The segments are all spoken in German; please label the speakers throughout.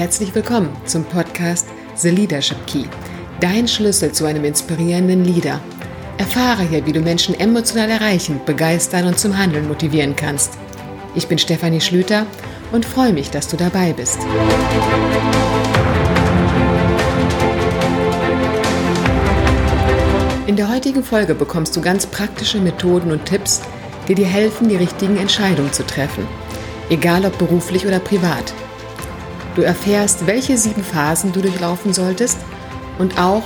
Speaker 1: Herzlich willkommen zum Podcast The Leadership Key, dein Schlüssel zu einem inspirierenden Leader. Erfahre hier, wie du Menschen emotional erreichen, begeistern und zum Handeln motivieren kannst. Ich bin Stefanie Schlüter und freue mich, dass du dabei bist. In der heutigen Folge bekommst du ganz praktische Methoden und Tipps, die dir helfen, die richtigen Entscheidungen zu treffen, egal ob beruflich oder privat. Du erfährst, welche sieben Phasen du durchlaufen solltest und auch,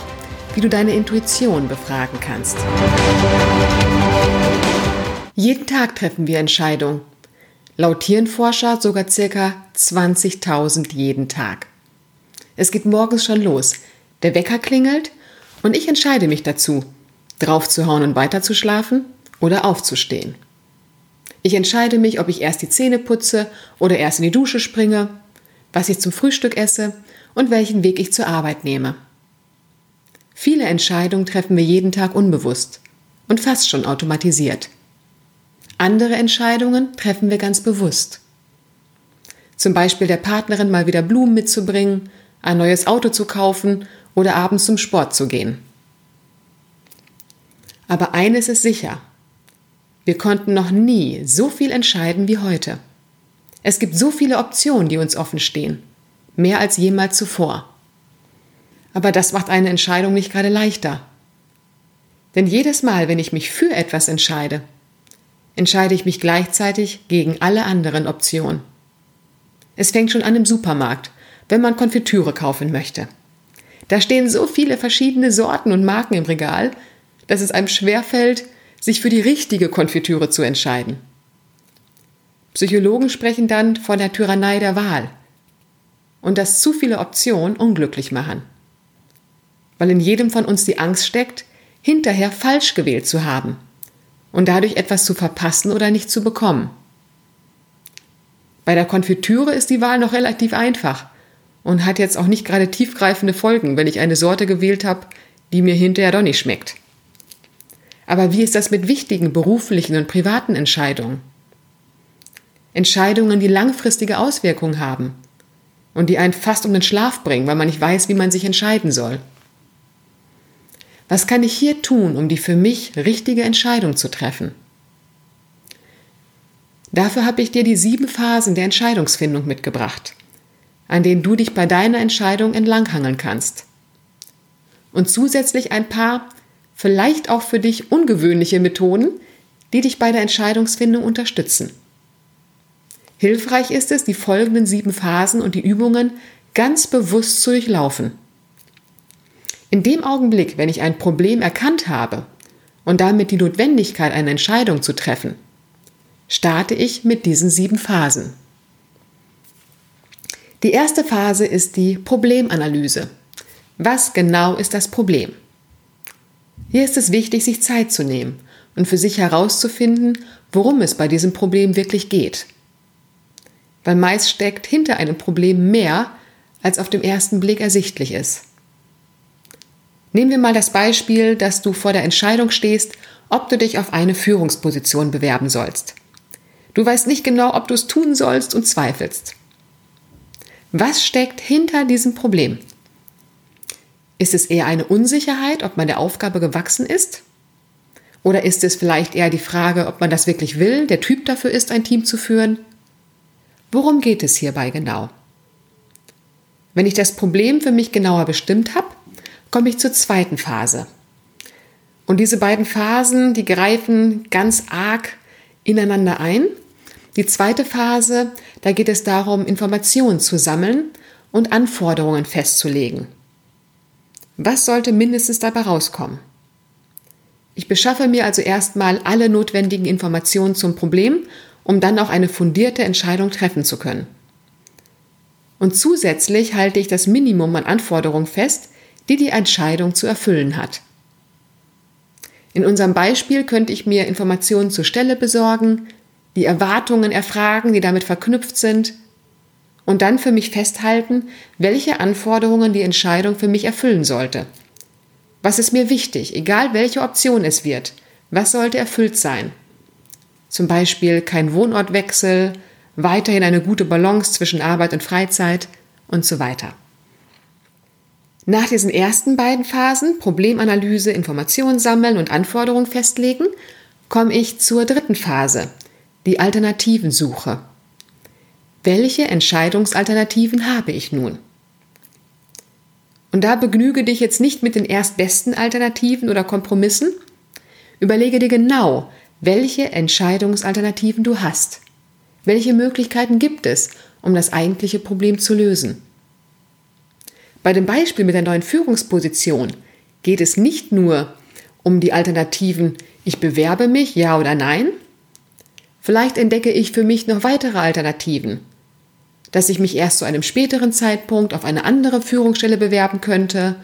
Speaker 1: wie du deine Intuition befragen kannst. Jeden Tag treffen wir Entscheidungen. Laut Hirnforscher sogar ca. 20.000 jeden Tag. Es geht morgens schon los. Der Wecker klingelt und ich entscheide mich dazu, draufzuhauen und weiterzuschlafen oder aufzustehen. Ich entscheide mich, ob ich erst die Zähne putze oder erst in die Dusche springe, was ich zum Frühstück esse und welchen Weg ich zur Arbeit nehme. Viele Entscheidungen treffen wir jeden Tag unbewusst und fast schon automatisiert. Andere Entscheidungen treffen wir ganz bewusst. Zum Beispiel der Partnerin mal wieder Blumen mitzubringen, ein neues Auto zu kaufen oder abends zum Sport zu gehen. Aber eines ist sicher. Wir konnten noch nie so viel entscheiden wie heute. Es gibt so viele Optionen, die uns offen stehen. Mehr als jemals zuvor. Aber das macht eine Entscheidung nicht gerade leichter. Denn jedes Mal, wenn ich mich für etwas entscheide, entscheide ich mich gleichzeitig gegen alle anderen Optionen. Es fängt schon an im Supermarkt, wenn man Konfitüre kaufen möchte. Da stehen so viele verschiedene Sorten und Marken im Regal, dass es einem schwerfällt, sich für die richtige Konfitüre zu entscheiden. Psychologen sprechen dann von der Tyrannei der Wahl und dass zu viele Optionen unglücklich machen. Weil in jedem von uns die Angst steckt, hinterher falsch gewählt zu haben und dadurch etwas zu verpassen oder nicht zu bekommen. Bei der Konfitüre ist die Wahl noch relativ einfach und hat jetzt auch nicht gerade tiefgreifende Folgen, wenn ich eine Sorte gewählt habe, die mir hinterher doch nicht schmeckt. Aber wie ist das mit wichtigen beruflichen und privaten Entscheidungen? Entscheidungen, die langfristige Auswirkungen haben und die einen fast um den Schlaf bringen, weil man nicht weiß, wie man sich entscheiden soll. Was kann ich hier tun, um die für mich richtige Entscheidung zu treffen? Dafür habe ich dir die sieben Phasen der Entscheidungsfindung mitgebracht, an denen du dich bei deiner Entscheidung entlanghangeln kannst. Und zusätzlich ein paar, vielleicht auch für dich ungewöhnliche Methoden, die dich bei der Entscheidungsfindung unterstützen. Hilfreich ist es, die folgenden sieben Phasen und die Übungen ganz bewusst zu durchlaufen. In dem Augenblick, wenn ich ein Problem erkannt habe und damit die Notwendigkeit, eine Entscheidung zu treffen, starte ich mit diesen sieben Phasen. Die erste Phase ist die Problemanalyse. Was genau ist das Problem? Hier ist es wichtig, sich Zeit zu nehmen und für sich herauszufinden, worum es bei diesem Problem wirklich geht weil meist steckt hinter einem Problem mehr, als auf dem ersten Blick ersichtlich ist. Nehmen wir mal das Beispiel, dass du vor der Entscheidung stehst, ob du dich auf eine Führungsposition bewerben sollst. Du weißt nicht genau, ob du es tun sollst und zweifelst. Was steckt hinter diesem Problem? Ist es eher eine Unsicherheit, ob man der Aufgabe gewachsen ist? Oder ist es vielleicht eher die Frage, ob man das wirklich will, der Typ dafür ist, ein Team zu führen? Worum geht es hierbei genau? Wenn ich das Problem für mich genauer bestimmt habe, komme ich zur zweiten Phase. Und diese beiden Phasen, die greifen ganz arg ineinander ein. Die zweite Phase, da geht es darum, Informationen zu sammeln und Anforderungen festzulegen. Was sollte mindestens dabei rauskommen? Ich beschaffe mir also erstmal alle notwendigen Informationen zum Problem um dann auch eine fundierte Entscheidung treffen zu können. Und zusätzlich halte ich das Minimum an Anforderungen fest, die die Entscheidung zu erfüllen hat. In unserem Beispiel könnte ich mir Informationen zur Stelle besorgen, die Erwartungen erfragen, die damit verknüpft sind, und dann für mich festhalten, welche Anforderungen die Entscheidung für mich erfüllen sollte. Was ist mir wichtig, egal welche Option es wird? Was sollte erfüllt sein? Zum Beispiel kein Wohnortwechsel, weiterhin eine gute Balance zwischen Arbeit und Freizeit und so weiter. Nach diesen ersten beiden Phasen, Problemanalyse, Informationen sammeln und Anforderungen festlegen, komme ich zur dritten Phase, die Alternativensuche. Welche Entscheidungsalternativen habe ich nun? Und da begnüge dich jetzt nicht mit den erstbesten Alternativen oder Kompromissen. Überlege dir genau, welche Entscheidungsalternativen du hast. Welche Möglichkeiten gibt es, um das eigentliche Problem zu lösen? Bei dem Beispiel mit der neuen Führungsposition geht es nicht nur um die Alternativen, ich bewerbe mich, ja oder nein. Vielleicht entdecke ich für mich noch weitere Alternativen, dass ich mich erst zu einem späteren Zeitpunkt auf eine andere Führungsstelle bewerben könnte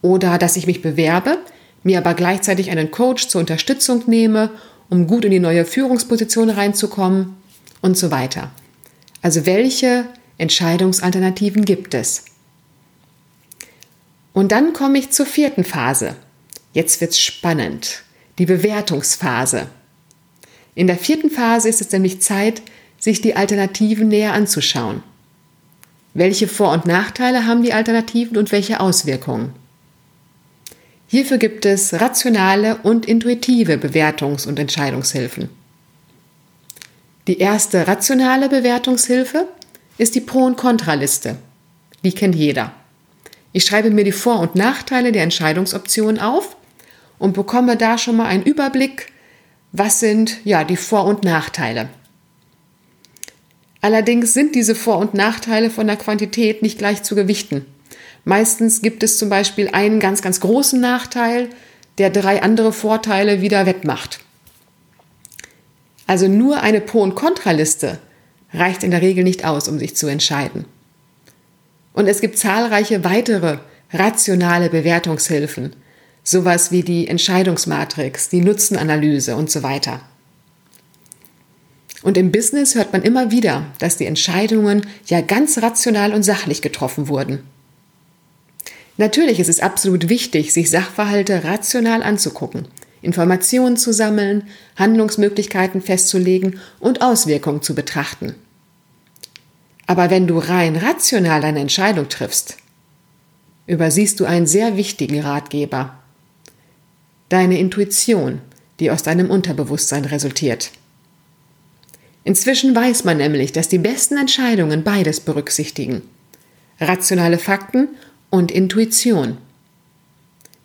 Speaker 1: oder dass ich mich bewerbe, mir aber gleichzeitig einen Coach zur Unterstützung nehme, um gut in die neue Führungsposition reinzukommen und so weiter. Also welche Entscheidungsalternativen gibt es? Und dann komme ich zur vierten Phase. Jetzt wird's spannend. Die Bewertungsphase. In der vierten Phase ist es nämlich Zeit, sich die Alternativen näher anzuschauen. Welche Vor- und Nachteile haben die Alternativen und welche Auswirkungen? Hierfür gibt es rationale und intuitive Bewertungs- und Entscheidungshilfen. Die erste rationale Bewertungshilfe ist die Pro- und Kontraliste. Die kennt jeder. Ich schreibe mir die Vor- und Nachteile der Entscheidungsoptionen auf und bekomme da schon mal einen Überblick, was sind ja die Vor- und Nachteile. Allerdings sind diese Vor- und Nachteile von der Quantität nicht gleich zu gewichten. Meistens gibt es zum Beispiel einen ganz, ganz großen Nachteil, der drei andere Vorteile wieder wettmacht. Also nur eine Pro- und Kontraliste reicht in der Regel nicht aus, um sich zu entscheiden. Und es gibt zahlreiche weitere rationale Bewertungshilfen, sowas wie die Entscheidungsmatrix, die Nutzenanalyse und so weiter. Und im Business hört man immer wieder, dass die Entscheidungen ja ganz rational und sachlich getroffen wurden. Natürlich ist es absolut wichtig, sich Sachverhalte rational anzugucken, Informationen zu sammeln, Handlungsmöglichkeiten festzulegen und Auswirkungen zu betrachten. Aber wenn du rein rational deine Entscheidung triffst, übersiehst du einen sehr wichtigen Ratgeber. Deine Intuition, die aus deinem Unterbewusstsein resultiert. Inzwischen weiß man nämlich, dass die besten Entscheidungen beides berücksichtigen. Rationale Fakten und Intuition.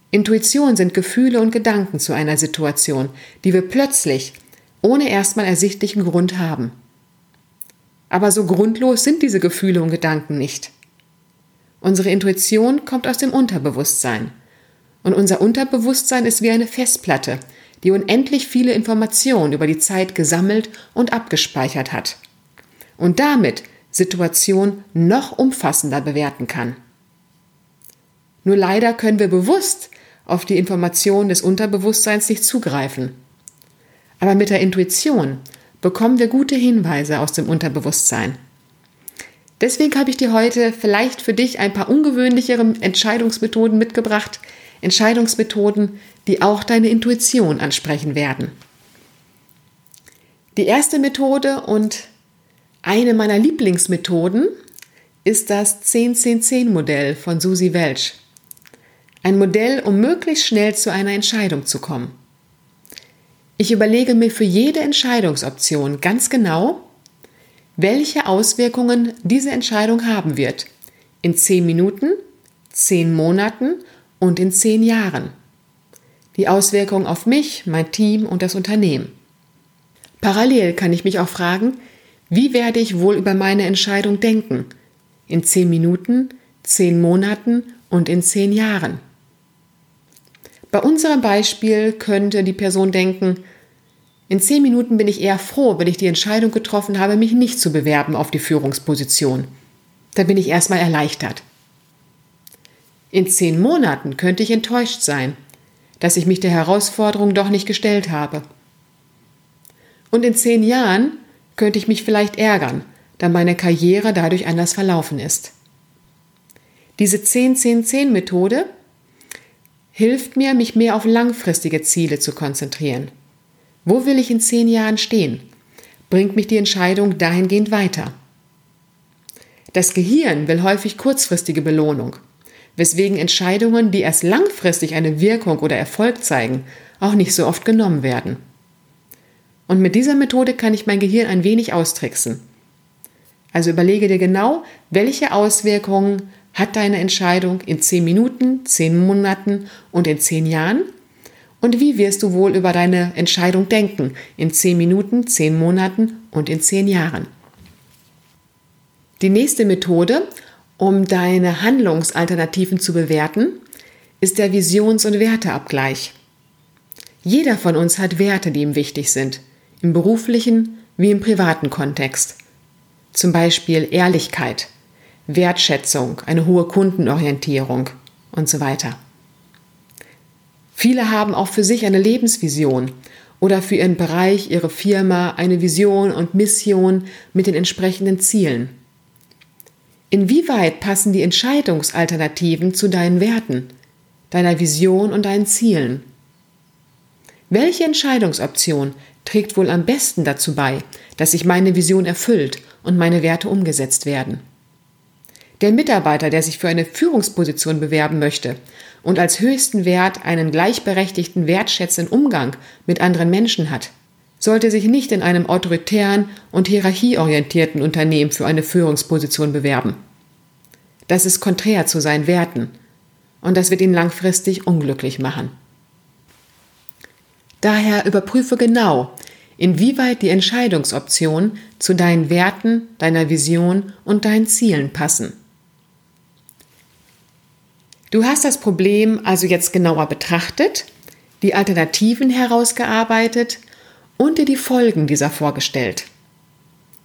Speaker 1: Intuition sind Gefühle und Gedanken zu einer Situation, die wir plötzlich, ohne erstmal ersichtlichen Grund haben. Aber so grundlos sind diese Gefühle und Gedanken nicht. Unsere Intuition kommt aus dem Unterbewusstsein. Und unser Unterbewusstsein ist wie eine Festplatte, die unendlich viele Informationen über die Zeit gesammelt und abgespeichert hat. Und damit Situationen noch umfassender bewerten kann. Nur leider können wir bewusst auf die Informationen des Unterbewusstseins nicht zugreifen. Aber mit der Intuition bekommen wir gute Hinweise aus dem Unterbewusstsein. Deswegen habe ich dir heute vielleicht für dich ein paar ungewöhnlichere Entscheidungsmethoden mitgebracht, Entscheidungsmethoden, die auch deine Intuition ansprechen werden. Die erste Methode und eine meiner Lieblingsmethoden ist das 10-10-10-Modell von Susi Welch. Ein Modell, um möglichst schnell zu einer Entscheidung zu kommen. Ich überlege mir für jede Entscheidungsoption ganz genau, welche Auswirkungen diese Entscheidung haben wird. In zehn Minuten, zehn Monaten und in zehn Jahren. Die Auswirkungen auf mich, mein Team und das Unternehmen. Parallel kann ich mich auch fragen, wie werde ich wohl über meine Entscheidung denken? In zehn Minuten, zehn Monaten und in zehn Jahren. Bei unserem Beispiel könnte die Person denken, in zehn Minuten bin ich eher froh, wenn ich die Entscheidung getroffen habe, mich nicht zu bewerben auf die Führungsposition. Da bin ich erstmal erleichtert. In zehn Monaten könnte ich enttäuscht sein, dass ich mich der Herausforderung doch nicht gestellt habe. Und in zehn Jahren könnte ich mich vielleicht ärgern, da meine Karriere dadurch anders verlaufen ist. Diese 10-10-10-Methode hilft mir, mich mehr auf langfristige Ziele zu konzentrieren. Wo will ich in zehn Jahren stehen? Bringt mich die Entscheidung dahingehend weiter? Das Gehirn will häufig kurzfristige Belohnung, weswegen Entscheidungen, die erst langfristig eine Wirkung oder Erfolg zeigen, auch nicht so oft genommen werden. Und mit dieser Methode kann ich mein Gehirn ein wenig austricksen. Also überlege dir genau, welche Auswirkungen hat deine Entscheidung in 10 Minuten, 10 Monaten und in 10 Jahren? Und wie wirst du wohl über deine Entscheidung denken in 10 Minuten, 10 Monaten und in 10 Jahren? Die nächste Methode, um deine Handlungsalternativen zu bewerten, ist der Visions- und Werteabgleich. Jeder von uns hat Werte, die ihm wichtig sind, im beruflichen wie im privaten Kontext. Zum Beispiel Ehrlichkeit, Wertschätzung, eine hohe Kundenorientierung und so weiter. Viele haben auch für sich eine Lebensvision oder für ihren Bereich, ihre Firma eine Vision und Mission mit den entsprechenden Zielen. Inwieweit passen die Entscheidungsalternativen zu deinen Werten, deiner Vision und deinen Zielen? Welche Entscheidungsoption trägt wohl am besten dazu bei, dass sich meine Vision erfüllt und meine Werte umgesetzt werden? Der Mitarbeiter, der sich für eine Führungsposition bewerben möchte und als höchsten Wert einen gleichberechtigten, wertschätzenden Umgang mit anderen Menschen hat, sollte sich nicht in einem autoritären und hierarchieorientierten Unternehmen für eine Führungsposition bewerben. Das ist konträr zu seinen Werten und das wird ihn langfristig unglücklich machen. Daher überprüfe genau, inwieweit die Entscheidungsoptionen zu deinen Werten, deiner Vision und deinen Zielen passen. Du hast das Problem also jetzt genauer betrachtet, die Alternativen herausgearbeitet und dir die Folgen dieser vorgestellt.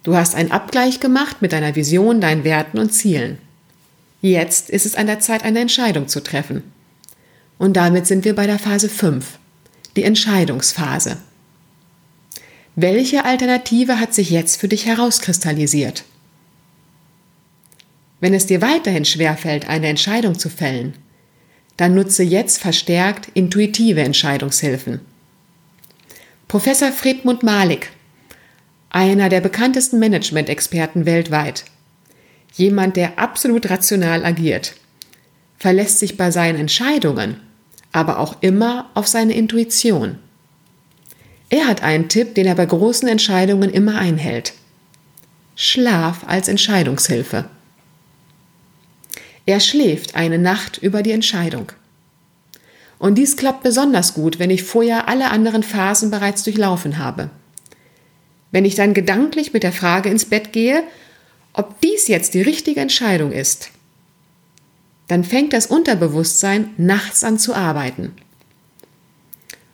Speaker 1: Du hast einen Abgleich gemacht mit deiner Vision, deinen Werten und Zielen. Jetzt ist es an der Zeit, eine Entscheidung zu treffen. Und damit sind wir bei der Phase 5, die Entscheidungsphase. Welche Alternative hat sich jetzt für dich herauskristallisiert? Wenn es dir weiterhin schwerfällt, eine Entscheidung zu fällen, dann nutze jetzt verstärkt intuitive Entscheidungshilfen. Professor Friedmund Malik, einer der bekanntesten Management-Experten weltweit, jemand, der absolut rational agiert, verlässt sich bei seinen Entscheidungen aber auch immer auf seine Intuition. Er hat einen Tipp, den er bei großen Entscheidungen immer einhält. Schlaf als Entscheidungshilfe. Er schläft eine Nacht über die Entscheidung. Und dies klappt besonders gut, wenn ich vorher alle anderen Phasen bereits durchlaufen habe. Wenn ich dann gedanklich mit der Frage ins Bett gehe, ob dies jetzt die richtige Entscheidung ist, dann fängt das Unterbewusstsein nachts an zu arbeiten.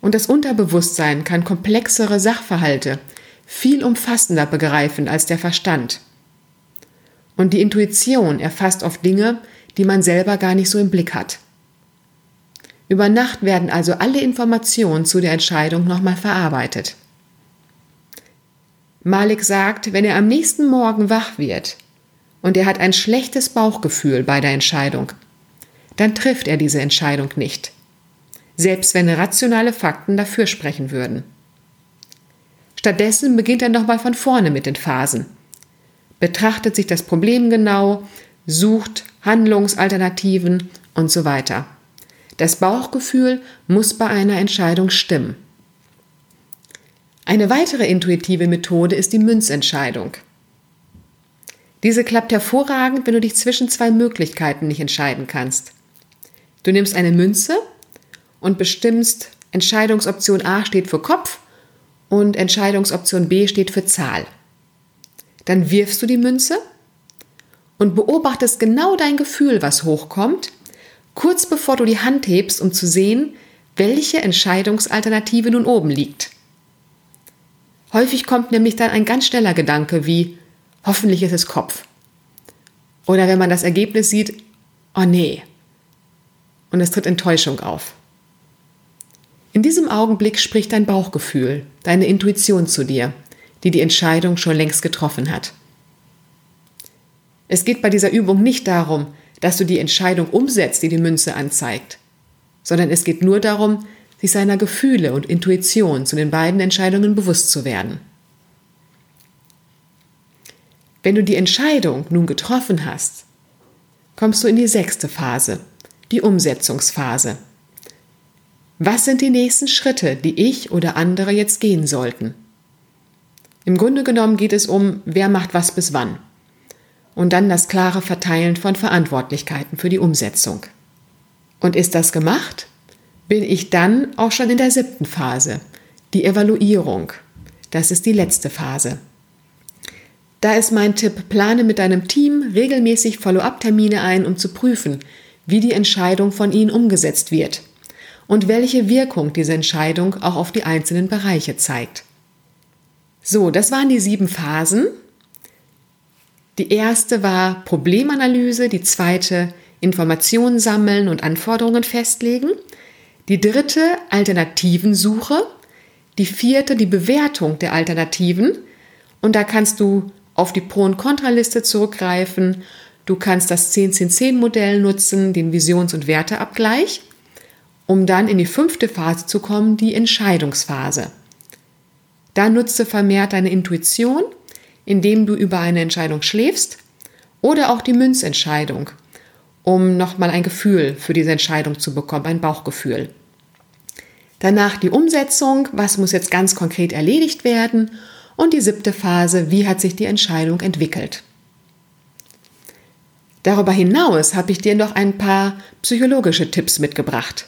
Speaker 1: Und das Unterbewusstsein kann komplexere Sachverhalte viel umfassender begreifen als der Verstand. Und die Intuition erfasst oft Dinge, die man selber gar nicht so im Blick hat. Über Nacht werden also alle Informationen zu der Entscheidung nochmal verarbeitet. Malik sagt, wenn er am nächsten Morgen wach wird und er hat ein schlechtes Bauchgefühl bei der Entscheidung, dann trifft er diese Entscheidung nicht, selbst wenn rationale Fakten dafür sprechen würden. Stattdessen beginnt er nochmal von vorne mit den Phasen, betrachtet sich das Problem genau, sucht Handlungsalternativen und so weiter. Das Bauchgefühl muss bei einer Entscheidung stimmen. Eine weitere intuitive Methode ist die Münzentscheidung. Diese klappt hervorragend, wenn du dich zwischen zwei Möglichkeiten nicht entscheiden kannst. Du nimmst eine Münze und bestimmst, Entscheidungsoption A steht für Kopf und Entscheidungsoption B steht für Zahl. Dann wirfst du die Münze und beobachtest genau dein Gefühl, was hochkommt, kurz bevor du die Hand hebst, um zu sehen, welche Entscheidungsalternative nun oben liegt. Häufig kommt nämlich dann ein ganz schneller Gedanke wie, hoffentlich ist es Kopf. Oder wenn man das Ergebnis sieht, oh nee. Und es tritt Enttäuschung auf. In diesem Augenblick spricht dein Bauchgefühl, deine Intuition zu dir, die die Entscheidung schon längst getroffen hat. Es geht bei dieser Übung nicht darum, dass du die Entscheidung umsetzt, die die Münze anzeigt, sondern es geht nur darum, sich seiner Gefühle und Intuition zu den beiden Entscheidungen bewusst zu werden. Wenn du die Entscheidung nun getroffen hast, kommst du in die sechste Phase, die Umsetzungsphase. Was sind die nächsten Schritte, die ich oder andere jetzt gehen sollten? Im Grunde genommen geht es um, wer macht was bis wann. Und dann das klare Verteilen von Verantwortlichkeiten für die Umsetzung. Und ist das gemacht, bin ich dann auch schon in der siebten Phase, die Evaluierung. Das ist die letzte Phase. Da ist mein Tipp, plane mit deinem Team regelmäßig Follow-up-Termine ein, um zu prüfen, wie die Entscheidung von ihnen umgesetzt wird und welche Wirkung diese Entscheidung auch auf die einzelnen Bereiche zeigt. So, das waren die sieben Phasen. Die erste war Problemanalyse, die zweite Informationen sammeln und Anforderungen festlegen, die dritte Alternativensuche, die vierte die Bewertung der Alternativen und da kannst du auf die Pro- und Kontraliste zurückgreifen. Du kannst das 10-10-10-Modell nutzen, den Visions- und Werteabgleich, um dann in die fünfte Phase zu kommen, die Entscheidungsphase. Da nutze vermehrt deine Intuition, indem du über eine Entscheidung schläfst oder auch die Münzentscheidung, um nochmal ein Gefühl für diese Entscheidung zu bekommen, ein Bauchgefühl. Danach die Umsetzung, was muss jetzt ganz konkret erledigt werden und die siebte Phase, wie hat sich die Entscheidung entwickelt. Darüber hinaus habe ich dir noch ein paar psychologische Tipps mitgebracht,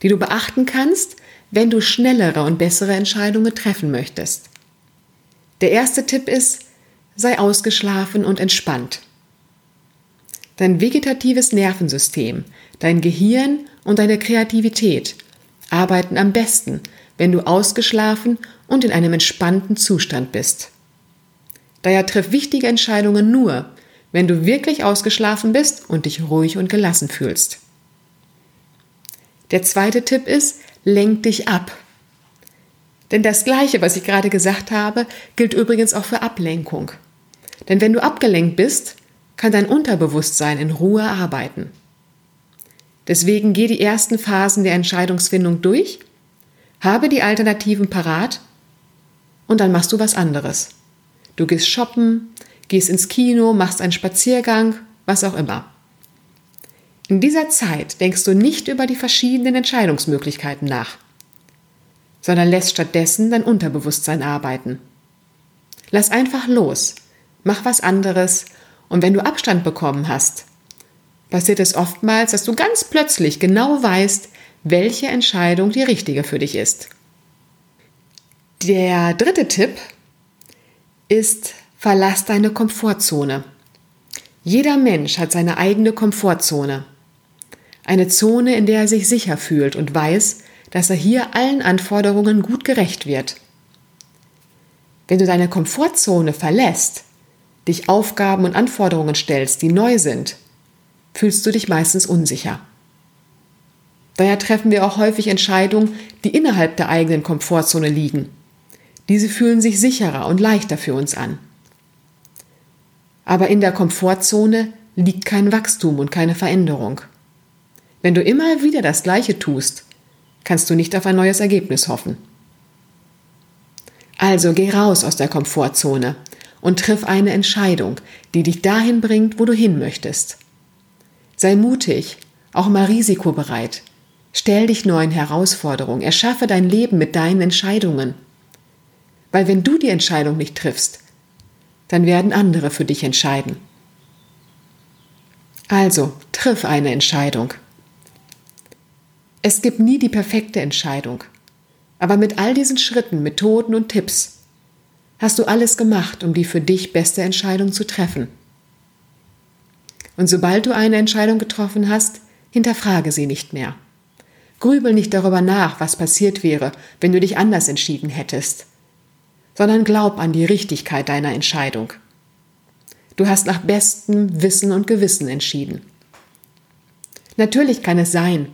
Speaker 1: die du beachten kannst, wenn du schnellere und bessere Entscheidungen treffen möchtest. Der erste Tipp ist, sei ausgeschlafen und entspannt. Dein vegetatives Nervensystem, dein Gehirn und deine Kreativität arbeiten am besten, wenn du ausgeschlafen und in einem entspannten Zustand bist. Daher triff wichtige Entscheidungen nur, wenn du wirklich ausgeschlafen bist und dich ruhig und gelassen fühlst. Der zweite Tipp ist, lenk dich ab. Denn das Gleiche, was ich gerade gesagt habe, gilt übrigens auch für Ablenkung. Denn wenn du abgelenkt bist, kann dein Unterbewusstsein in Ruhe arbeiten. Deswegen geh die ersten Phasen der Entscheidungsfindung durch, habe die Alternativen parat und dann machst du was anderes. Du gehst shoppen, gehst ins Kino, machst einen Spaziergang, was auch immer. In dieser Zeit denkst du nicht über die verschiedenen Entscheidungsmöglichkeiten nach, sondern lässt stattdessen dein Unterbewusstsein arbeiten. Lass einfach los, mach was anderes und wenn du Abstand bekommen hast, passiert es oftmals, dass du ganz plötzlich genau weißt, welche Entscheidung die richtige für dich ist. Der dritte Tipp ist, verlass deine Komfortzone. Jeder Mensch hat seine eigene Komfortzone. Eine Zone, in der er sich sicher fühlt und weiß, dass er hier allen Anforderungen gut gerecht wird. Wenn du deine Komfortzone verlässt, dich Aufgaben und Anforderungen stellst, die neu sind, fühlst du dich meistens unsicher. Daher treffen wir auch häufig Entscheidungen, die innerhalb der eigenen Komfortzone liegen. Diese fühlen sich sicherer und leichter für uns an. Aber in der Komfortzone liegt kein Wachstum und keine Veränderung. Wenn du immer wieder das Gleiche tust, kannst du nicht auf ein neues Ergebnis hoffen. Also geh raus aus der Komfortzone und triff eine Entscheidung, die dich dahin bringt, wo du hin möchtest. Sei mutig, auch mal risikobereit. Stell dich neuen Herausforderungen, erschaffe dein Leben mit deinen Entscheidungen. Weil wenn du die Entscheidung nicht triffst, dann werden andere für dich entscheiden. Also, triff eine Entscheidung. Es gibt nie die perfekte Entscheidung, aber mit all diesen Schritten, Methoden und Tipps hast du alles gemacht, um die für dich beste Entscheidung zu treffen. Und sobald du eine Entscheidung getroffen hast, hinterfrage sie nicht mehr. Grübel nicht darüber nach, was passiert wäre, wenn du dich anders entschieden hättest sondern glaub an die Richtigkeit deiner Entscheidung. Du hast nach bestem Wissen und Gewissen entschieden. Natürlich kann es sein,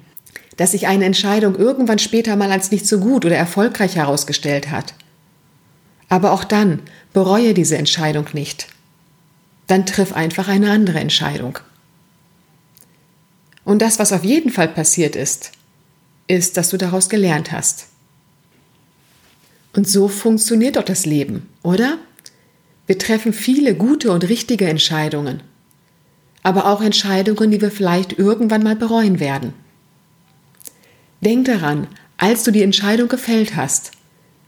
Speaker 1: dass sich eine Entscheidung irgendwann später mal als nicht so gut oder erfolgreich herausgestellt hat. Aber auch dann bereue diese Entscheidung nicht. Dann triff einfach eine andere Entscheidung. Und das, was auf jeden Fall passiert ist, ist, dass du daraus gelernt hast. Und so funktioniert doch das Leben, oder? Wir treffen viele gute und richtige Entscheidungen, aber auch Entscheidungen, die wir vielleicht irgendwann mal bereuen werden. Denk daran, als du die Entscheidung gefällt hast,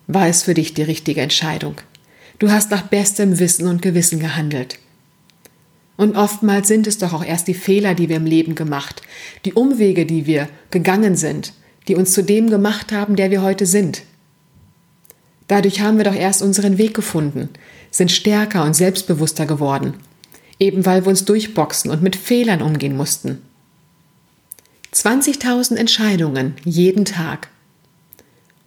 Speaker 1: war es für dich die richtige Entscheidung. Du hast nach bestem Wissen und Gewissen gehandelt. Und oftmals sind es doch auch erst die Fehler, die wir im Leben gemacht, die Umwege, die wir gegangen sind, die uns zu dem gemacht haben, der wir heute sind. Dadurch haben wir doch erst unseren Weg gefunden, sind stärker und selbstbewusster geworden, eben weil wir uns durchboxen und mit Fehlern umgehen mussten. 20.000 Entscheidungen jeden Tag.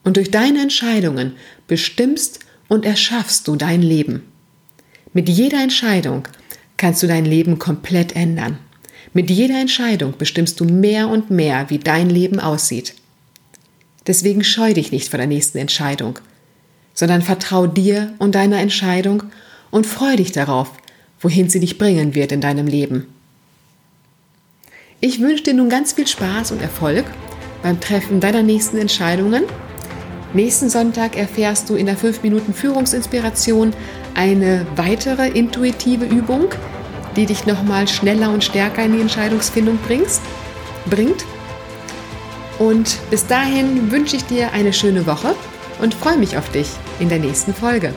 Speaker 1: Und durch deine Entscheidungen bestimmst und erschaffst du dein Leben. Mit jeder Entscheidung kannst du dein Leben komplett ändern. Mit jeder Entscheidung bestimmst du mehr und mehr, wie dein Leben aussieht. Deswegen scheu dich nicht vor der nächsten Entscheidung, sondern vertrau dir und deiner Entscheidung und freu dich darauf, wohin sie dich bringen wird in deinem Leben. Ich wünsche dir nun ganz viel Spaß und Erfolg beim Treffen deiner nächsten Entscheidungen. Nächsten Sonntag erfährst du in der 5 Minuten Führungsinspiration eine weitere intuitive Übung, die dich nochmal schneller und stärker in die Entscheidungsfindung bringt. Und bis dahin wünsche ich dir eine schöne Woche und freue mich auf dich in der nächsten Folge.